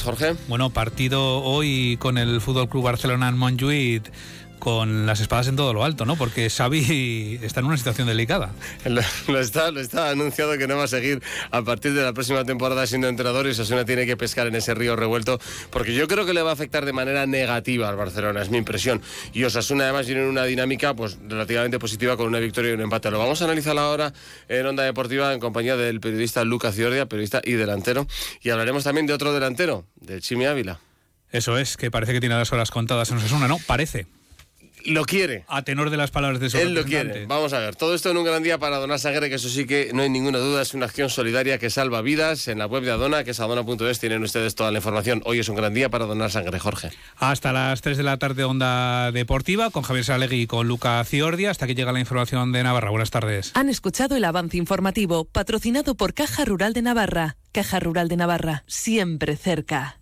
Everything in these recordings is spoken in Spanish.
Jorge. Bueno, partido hoy con el Fútbol Club Barcelona en Montjuic con las espadas en todo lo alto, ¿no? Porque Xavi está en una situación delicada. Lo, está, lo está anunciado que no va a seguir a partir de la próxima temporada siendo entrenador y Osasuna tiene que pescar en ese río revuelto porque yo creo que le va a afectar de manera negativa al Barcelona, es mi impresión. Y Osasuna además tiene una dinámica pues relativamente positiva con una victoria y un empate. Lo vamos a analizar ahora en Onda Deportiva en compañía del periodista Lucas Ciordia, periodista y delantero. Y hablaremos también de otro delantero, del Chimi Ávila. Eso es, que parece que tiene las horas contadas en Osasuna, ¿no? Parece lo quiere. A tenor de las palabras de su Él lo quiere. Vamos a ver. Todo esto en un gran día para donar sangre, que eso sí que no hay ninguna duda, es una acción solidaria que salva vidas. En la web de Adona, que es adona.es, tienen ustedes toda la información. Hoy es un gran día para donar sangre, Jorge. Hasta las 3 de la tarde, Onda Deportiva, con Javier Salegui y con Luca Ciordia. Hasta que llega la información de Navarra. Buenas tardes. Han escuchado el avance informativo, patrocinado por Caja Rural de Navarra. Caja Rural de Navarra, siempre cerca.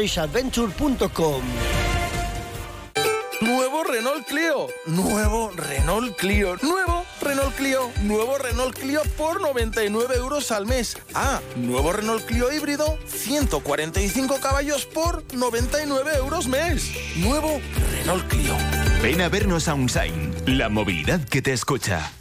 adventure.com. Nuevo Renault Clio, nuevo Renault Clio, nuevo Renault Clio, nuevo Renault Clio por 99 euros al mes. Ah, nuevo Renault Clio híbrido, 145 caballos por 99 euros mes. Nuevo Renault Clio. Ven a vernos a Unsign, la movilidad que te escucha.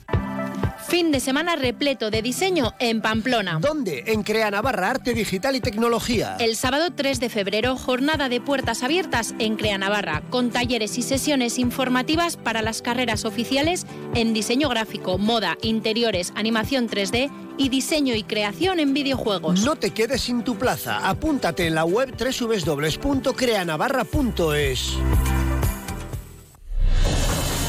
Fin de semana repleto de diseño en Pamplona. ¿Dónde? En Crea Navarra, Arte Digital y Tecnología. El sábado 3 de febrero, jornada de puertas abiertas en Crea Navarra, con talleres y sesiones informativas para las carreras oficiales en diseño gráfico, moda, interiores, animación 3D y diseño y creación en videojuegos. No te quedes sin tu plaza. Apúntate en la web www.creanavarra.es.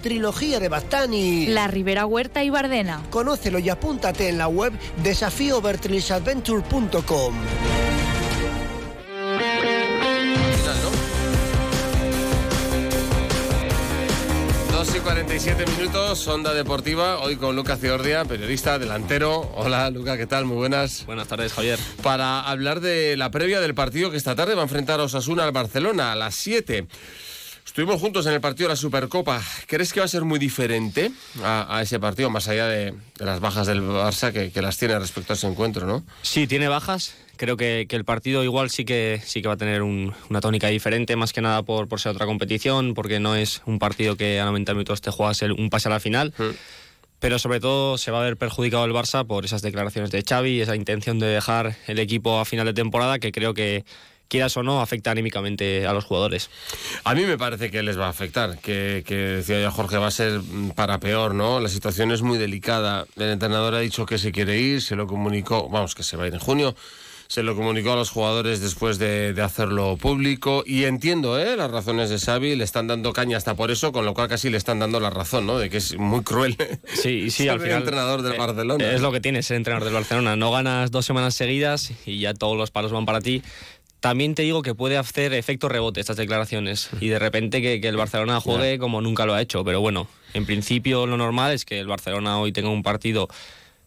Trilogía de Bastani. La Ribera Huerta y Bardena. Conócelo y apúntate en la web desafíovertrisadventure.com. 2 y 47 minutos, Onda Deportiva, hoy con Lucas Ciordia, periodista, delantero. Hola Luca, ¿qué tal? Muy buenas. Buenas tardes, Javier. Para hablar de la previa del partido que esta tarde va a enfrentar a Osasuna al Barcelona a las 7. Estuvimos juntos en el partido de la Supercopa. ¿Crees que va a ser muy diferente a, ese partido, más allá de, las bajas del Barça que, las tiene respecto a ese encuentro, no? Sí, tiene bajas. Creo que, el partido igual sí que sí que va a tener una tónica diferente, más que nada por, por ser otra competición, porque no es un partido que a 90 minutos te juegas un pase a la final. Mm. Pero sobre todo se va a ver perjudicado el Barça por esas declaraciones de Xavi, esa intención de dejar el equipo a final de temporada, que creo que quieras o no, afecta anímicamente a los jugadores. A mí me parece que les va a afectar, que, decía ya Jorge, va a ser para peor, ¿no? La situación es muy delicada. El entrenador ha dicho que se quiere ir, se lo comunicó, vamos, que se va a ir en junio. Se lo comunicó a los jugadores después de, hacerlo público y entiendo ¿eh? las razones de Xavi, le están dando caña hasta por eso, con lo cual casi le están dando la razón, ¿no? De que es muy cruel. Sí, sí, al final. entrenador del eh, Barcelona. Es lo que tiene ser entrenador del Barcelona. No ganas dos semanas seguidas y ya todos los palos van para ti. También te digo que puede hacer efecto rebote estas declaraciones y de repente que, el Barcelona juegue como nunca lo ha hecho. Pero bueno, en principio lo normal es que el Barcelona hoy tenga un partido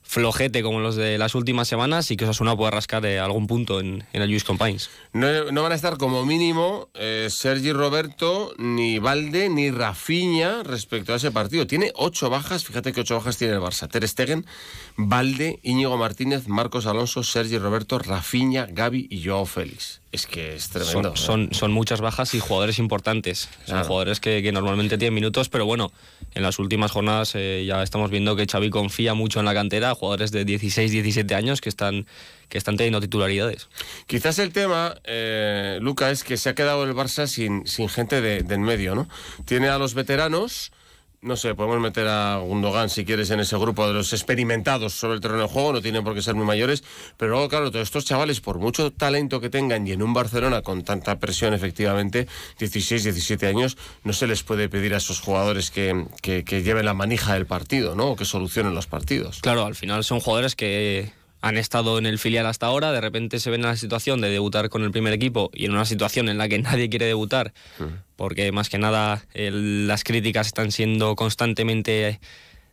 flojete como los de las últimas semanas y que Osasuna pueda rascar eh, algún punto en, en el Luis Compines. No, no van a estar como mínimo eh, Sergi Roberto, ni Valde, ni Rafiña respecto a ese partido. Tiene ocho bajas, fíjate que ocho bajas tiene el Barça. Ter Stegen, Valde, Íñigo Martínez, Marcos Alonso, Sergi Roberto, Rafiña, Gaby y Joao Félix. Es que es tremendo. Son, son, son muchas bajas y jugadores importantes. Son Claro. jugadores que, que normalmente tienen minutos, pero bueno, en las últimas jornadas eh, ya estamos viendo que Xavi confía mucho en la cantera, jugadores de 16, 17 años que están, que están teniendo titularidades. Quizás el tema, eh, Luca, es que se ha quedado el Barça sin, sin gente de, de en medio, ¿no? Tiene a los veteranos, no sé, podemos meter a Gundogan si quieres en ese grupo de los experimentados sobre el terreno de juego, no tienen por qué ser muy mayores, pero luego, claro, todos estos chavales, por mucho talento que tengan y en un Barcelona con tanta presión, efectivamente, 16, 17 años, no se les puede pedir a esos jugadores que, que, lleven la manija del partido, ¿no? O que solucionen los partidos. Claro, al final son jugadores que han estado en el filial hasta ahora, de repente se ven en la situación de debutar con el primer equipo y en una situación en la que nadie quiere debutar, porque más que nada el- las críticas están siendo constantemente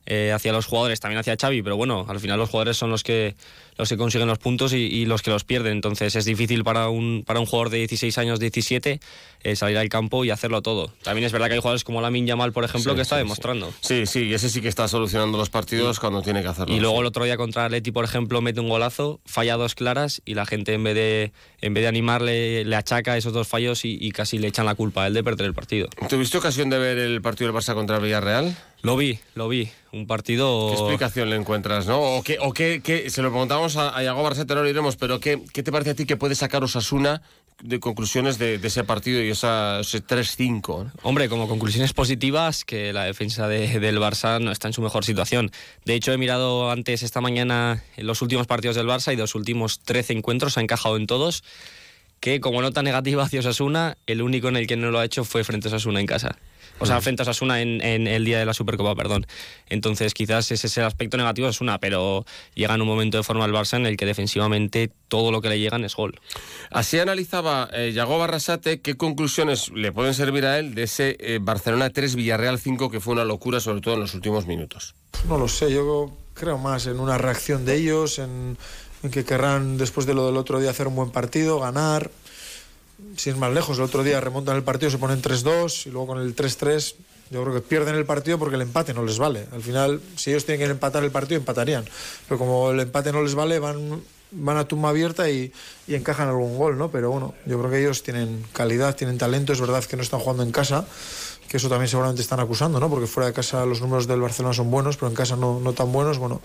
eh, hacia los jugadores, también hacia Xavi, pero bueno, al final los jugadores son los que los que consiguen los puntos y, y los que los pierden, entonces es difícil para un, para un jugador de 16 años, 17, eh, salir al campo y hacerlo todo. También es verdad que hay jugadores como Lamin Yamal, por ejemplo, Sí, que está sí, demostrando. Sí, sí, y ese sí que está solucionando los partidos cuando tiene que hacerlo. Y luego el otro día contra Atleti, por ejemplo, mete un golazo, falla dos claras y la gente en vez de, en vez de animarle le achaca esos dos fallos y, y casi le echan la culpa a él de perder el partido. ¿Tuviste ocasión de ver el partido del Barça contra el Villarreal? Lo vi, lo vi. Un partido... ¿Qué explicación le encuentras, no? O qué, o qué, qué- se lo preguntamos a, a Iago Barceta, no lo iremos, pero ¿qué, ¿qué te parece a ti que puede sacar Osasuna de conclusiones de, de ese partido y esa, ese 3-5? ¿no? Hombre, como conclusiones positivas, que la defensa de- del Barça no está en su mejor situación. De hecho, he mirado antes esta mañana los últimos partidos del Barça y los últimos 13 encuentros ha encajado en todos. Que como nota negativa hacia Osasuna, el único en el que no lo ha hecho fue frente a Osasuna en casa. O sea, frente a Osasuna en, en el día de la Supercopa, perdón. Entonces, quizás ese es el aspecto negativo de Osasuna, pero llega en un momento de forma el Barça en el que defensivamente todo lo que le llegan es gol. Así analizaba eh, Iago Barrasate qué conclusiones le pueden servir a él de ese eh, Barcelona 3 Villarreal 5 que fue una locura, sobre todo en los últimos minutos. No lo sé, yo creo más en una reacción de ellos, en, en que querrán después de lo del otro día hacer un buen partido, ganar. Sin ir más lejos, el otro día remontan el partido, se ponen 3-2 y luego con el 3-3 yo creo que pierden el partido porque el empate no les vale. Al final, si ellos tienen que empatar el partido, empatarían. Pero como el empate no les vale, van, van a tumba abierta y, y encajan algún gol, ¿no? Pero bueno, yo creo que ellos tienen calidad, tienen talento. Es verdad que no están jugando en casa, que eso también seguramente están acusando, ¿no? Porque fuera de casa los números del Barcelona son buenos, pero en casa no, tan buenos. Bueno,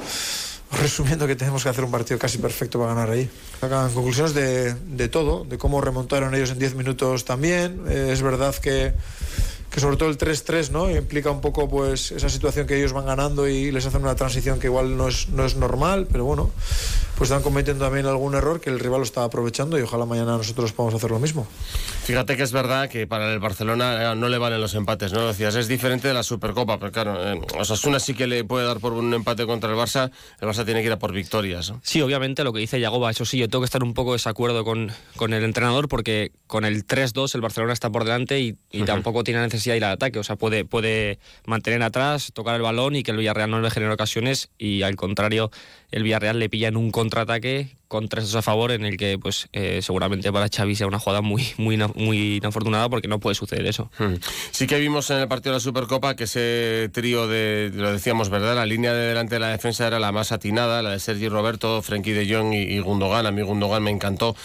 resumiendo que tenemos que hacer un partido casi perfecto para ganar ahí. Sacan conclusiones de, de todo, de cómo remontaron ellos en 10 minutos también. Eh, es verdad que, que sobre todo el 3-3 ¿no? implica un poco pues esa situación que ellos van ganando y les hacen una transición que igual no es, no es normal, pero bueno, pues están cometiendo también algún error que el rival lo está aprovechando y ojalá mañana nosotros podamos hacer lo mismo. Fíjate que es verdad que para el Barcelona eh, no le valen los empates, ¿no? Decías, es diferente de la Supercopa, pero claro, eh, Osasuna sí que le puede dar por un empate contra el Barça, el Barça tiene que ir a por victorias. ¿no? Sí, obviamente lo que dice Yagoba, eso sí, yo tengo que estar un poco de desacuerdo con, con el entrenador porque con el 3-2 el Barcelona está por delante y, tampoco tiene necesidad de ir al ataque. O sea, puede, puede mantener atrás, tocar el balón y que el Villarreal no le genere ocasiones y al contrario, el Villarreal le pilla en un contraataque con 3-2 a favor en el que pues eh, seguramente para Xavi sea una jugada muy, muy, muy inafortunada porque no puede suceder eso. Hmm. Sí que vimos en el partido de la Supercopa que ese trío de, lo decíamos, ¿verdad? La línea de delante de la defensa era la más atinada, la de Sergi Roberto, Frenkie de Jong y, y Gundogan. A mí Gundogan me encantó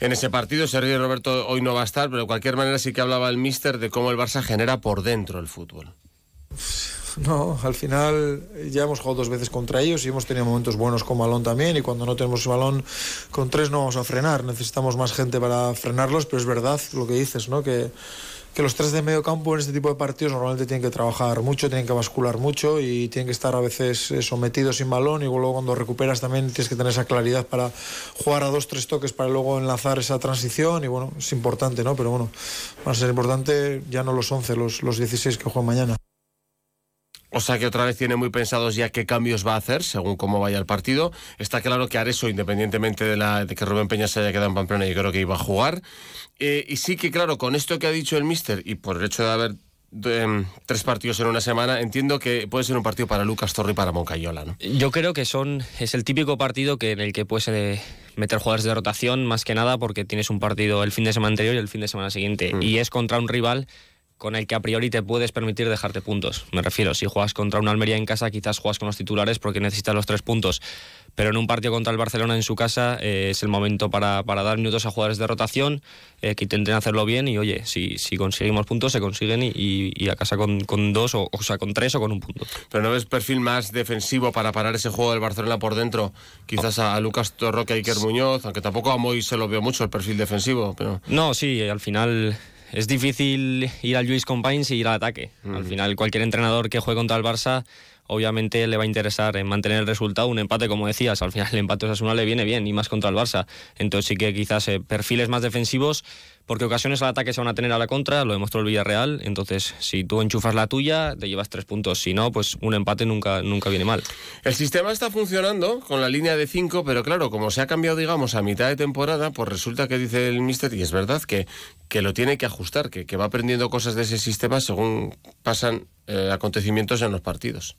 en ese partido. Sergi Roberto hoy no va a estar, pero de cualquier manera sí que hablaba el míster de cómo el Barça genera por dentro el fútbol. No, al final ya hemos jugado dos veces contra ellos y hemos tenido momentos buenos con balón también y cuando no tenemos balón con tres no vamos a frenar, necesitamos más gente para frenarlos, pero es verdad lo que dices, ¿no? Que, que los tres de medio campo en este tipo de partidos normalmente tienen que trabajar mucho, tienen que bascular mucho y tienen que estar a veces eh, sometidos sin balón y luego cuando recuperas también tienes que tener esa claridad para jugar a dos, tres toques para luego enlazar esa transición y bueno, es importante, ¿no? Pero bueno, va a ser importante ya no los 11, los, los 16 que juegan mañana. O sea que otra vez tiene muy pensados ya qué cambios va a hacer según cómo vaya el partido. Está claro que Areso, independientemente de, la, de que Rubén Peña se haya quedado en Pamplona, yo creo que iba a jugar. Eh, y sí que, claro, con esto que ha dicho el míster y por el hecho de haber em, tres partidos en una semana, entiendo que puede ser un partido para Lucas Torre y para Moncayola, ¿no? Yo creo que son es el típico partido que en el que puedes eh, meter jugadores de rotación más que nada porque tienes un partido el fin de semana anterior y el fin de semana siguiente Mm. y es contra un rival con el que a priori te puedes permitir dejarte puntos. Me refiero, si juegas contra una Almería en casa, quizás juegas con los titulares porque necesitas los tres puntos. Pero en un partido contra el Barcelona en su casa eh, es el momento para, para dar minutos a jugadores de rotación eh, que intenten hacerlo bien y oye, si, si conseguimos puntos se consiguen y, y- y a casa con, con dos o, o sea con tres o con un punto. Pero no ves perfil más defensivo para parar ese juego del Barcelona por dentro, quizás a, a Lucas Torroque y Iker Muñoz, aunque tampoco a Moy se lo veo mucho el perfil defensivo, pero... No, sí, al final es difícil ir al Luis Compains y ir al ataque. Al final, cualquier entrenador que juegue contra el Barça, obviamente le va a interesar en mantener el resultado. Un empate, como decías, al final el empate a Osasuna le viene bien, y más contra el Barça. Entonces sí que quizás eh, perfiles más defensivos, porque ocasiones al ataque se van a tener a la contra, lo demostró el Villarreal. Entonces, si tú enchufas la tuya, te llevas tres puntos. Si no, pues un empate nunca, nunca viene mal. El sistema está funcionando con la línea de 5, pero claro, como se ha cambiado, digamos, a mitad de temporada, pues resulta que dice el mister, y es verdad, que, que lo tiene que ajustar, que, que va aprendiendo cosas de ese sistema según pasan eh, acontecimientos en los partidos.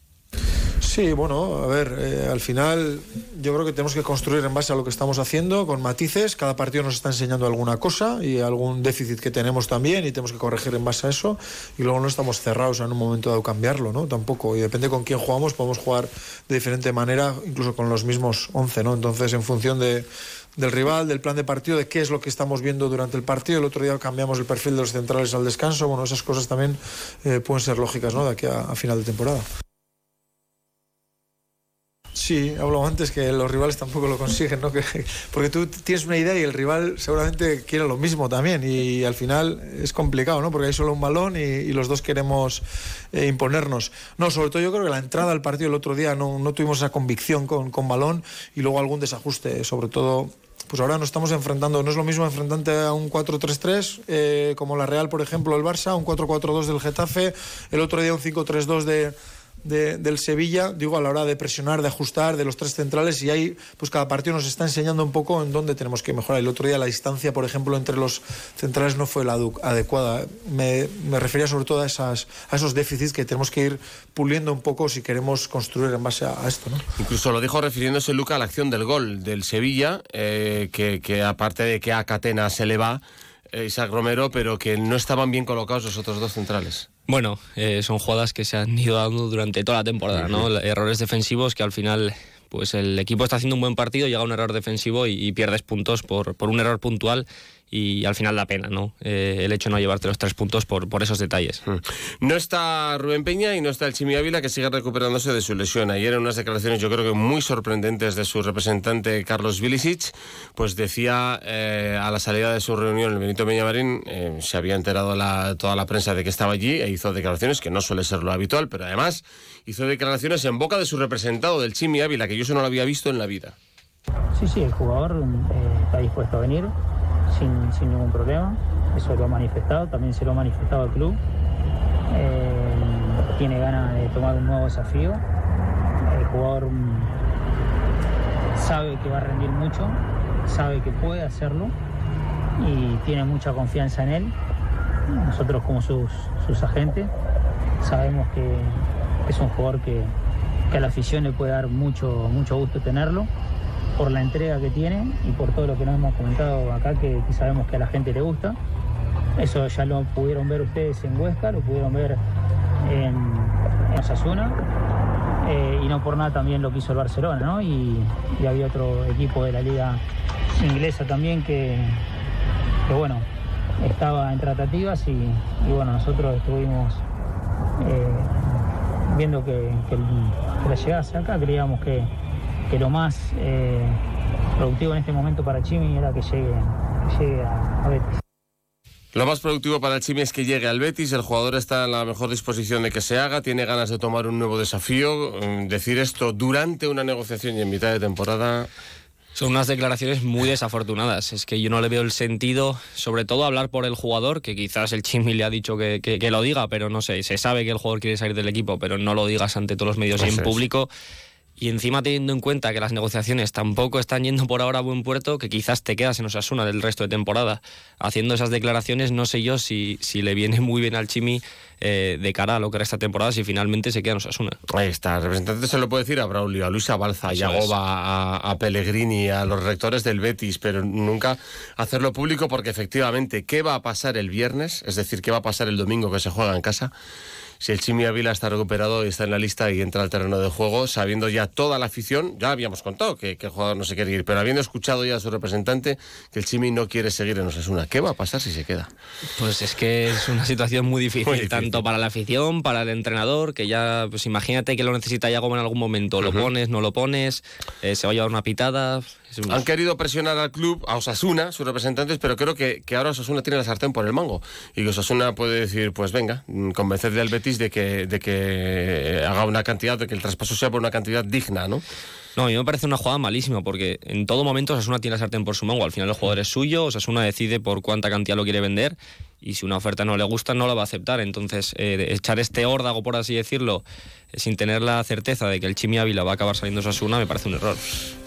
Sí, bueno, a ver, eh, al final yo creo que tenemos que construir en base a lo que estamos haciendo, con matices. Cada partido nos está enseñando alguna cosa y algún déficit que tenemos también y tenemos que corregir en base a eso. Y luego no estamos cerrados en un momento dado cambiarlo, ¿no? Tampoco. Y depende con quién jugamos, podemos jugar de diferente manera, incluso con los mismos 11, ¿no? Entonces, en función de, del rival, del plan de partido, de qué es lo que estamos viendo durante el partido. El otro día cambiamos el perfil de los centrales al descanso. Bueno, esas cosas también eh, pueden ser lógicas, ¿no? De aquí a final de temporada. Sí, hablo antes que los rivales tampoco lo consiguen, ¿no? Que- porque tú tienes una idea y el rival seguramente quiere lo mismo también y al final es complicado, ¿no? Porque hay solo un balón y, los dos queremos eh, imponernos. No, sobre todo yo creo que la entrada al partido el otro día no, tuvimos esa convicción con, con balón y luego algún desajuste, sobre todo pues ahora nos estamos enfrentando, no es lo mismo enfrentante a un 4-3-3 eh, como la Real, por ejemplo, el Barça, un 4-4-2 del Getafe, el otro día un 5-3-2 de, de- del Sevilla, digo, a la hora de presionar, de ajustar, de los tres centrales, y ahí, pues cada partido nos está enseñando un poco en dónde tenemos que mejorar. El otro día la distancia, por ejemplo, entre los centrales no fue la adecuada. Me, refería sobre todo a, esos déficits que tenemos que ir puliendo un poco si queremos construir en base a, esto, ¿no? Incluso lo dijo refiriéndose Luca a la acción del gol del Sevilla, eh, que, que aparte de que a Catena se le va Isaac Romero, pero que no estaban bien colocados los otros dos centrales. Bueno, eh, son jugadas que se han ido dando durante toda la temporada, ¿no? Errores defensivos que al final, pues el equipo está haciendo un buen partido, llega un error defensivo y, y pierdes puntos por, por un error puntual y al final da pena, ¿no? Eh, el hecho de no llevarte los tres puntos por, por esos detalles. No está Rubén Peña y no está el Chimi Ávila, que sigue recuperándose de su lesión. Ayer en unas declaraciones yo creo que muy sorprendentes de su representante Carlos Vilicic, pues decía eh, a la salida de su reunión el Benito Peñamarín, eh, se había enterado la- toda la prensa de que estaba allí e hizo declaraciones que no suele ser lo habitual, pero además hizo declaraciones en boca de su representado, del Chimi Ávila, que yo eso no lo había visto en la vida. Sí, sí, el jugador eh, está dispuesto a venir sin, ningún problema. Eso lo ha manifestado, también se lo ha manifestado al club. Eh, tiene ganas de tomar un nuevo desafío. El jugador mm, sabe que va a rendir mucho, sabe que puede hacerlo y tiene mucha confianza en él. Nosotros como sus, sus agentes sabemos que es un jugador que, que a la afición le puede dar mucho, mucho gusto tenerlo por la entrega que tiene y por todo lo que nos hemos comentado acá que, sabemos que a la gente le gusta. Eso ya lo pudieron ver ustedes en Huesca, lo pudieron ver en, en Osasuna eh, y no por nada también lo que hizo el Barcelona, ¿no? Y, había otro equipo de la liga inglesa también que, que bueno, estaba en tratativas y, bueno, nosotros estuvimos eh, viendo que, que, que la llegase acá, creíamos que, que lo más eh, productivo en este momento para Chimi era que llegue, que llegue a, a Betis. Lo más productivo para el Chimi es que llegue al Betis, el jugador está en la mejor disposición de que se haga, tiene ganas de tomar un nuevo desafío. Mm, Decir esto durante una negociación y en mitad de temporada... Son unas declaraciones muy desafortunadas. Es que yo no le veo el sentido, sobre todo hablar por el jugador, que quizás el Chimi le ha dicho que, que- que lo diga, pero no sé, se sabe que el jugador quiere salir del equipo, pero no lo digas ante todos los medios y en es. Y encima teniendo en cuenta que las negociaciones tampoco están yendo por ahora a buen puerto, que quizás te quedas en Osasuna del resto de temporada haciendo esas declaraciones, no sé yo si, si le viene muy bien al Chimi eh, de cara a lo que era esta temporada si finalmente se queda en Osasuna. Ahí está, el representante se lo puede decir a Braulio, a Luisa Balza, a Yagoba, a, a, Pellegrini, a los rectores del Betis, pero nunca hacerlo público porque efectivamente, ¿qué va a pasar el viernes? Es decir, ¿qué va a pasar el domingo que se juega en casa? Si el Chimi Ávila está recuperado y está en la lista y entra al terreno de juego, sabiendo ya toda la afición, ya habíamos contado que, que el jugador no se quiere ir, pero habiendo escuchado ya a su representante que el Chimi no quiere seguir en Osasuna, ¿qué va a pasar si se queda? Pues es que es una situación muy difícil, Muy difícil. tanto para la afición, para el entrenador, que ya, pues imagínate que lo necesita Yago en algún momento, lo pones, no lo pones, eh, se va a llevar una pitada. Han querido presionar al club, a Osasuna, sus representantes, pero creo que, que ahora Osasuna tiene la sartén por el mango. Y que Osasuna puede decir, pues venga, mm, convencerle al Betis de que, de que haga una cantidad, de que el traspaso sea por una cantidad digna, ¿no? No, a mí me parece una jugada malísima porque en todo momento Osasuna tiene la sartén por su mango. Al final el jugador es suyo, Osasuna decide por cuánta cantidad lo quiere vender y si una oferta no le gusta no la va a aceptar. Entonces, eh, echar este órdago, por así decirlo, eh, sin tener la certeza de que el Chimi Ávila va a acabar saliendo Osasuna, me parece un error.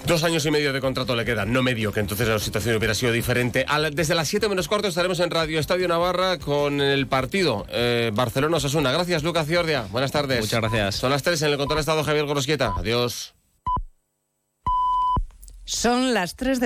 Dos años y medio de contrato le quedan, no medio, que entonces la situación hubiera sido diferente. Desde las 7 menos cuarto estaremos en Radio Estadio Navarra con el partido eh, Barcelona-Osasuna. Gracias, Lucas Ciordia. Buenas tardes. Muchas gracias. Son las 3 en el control de estado Javier Gorosquieta. Adiós. Son las 3 de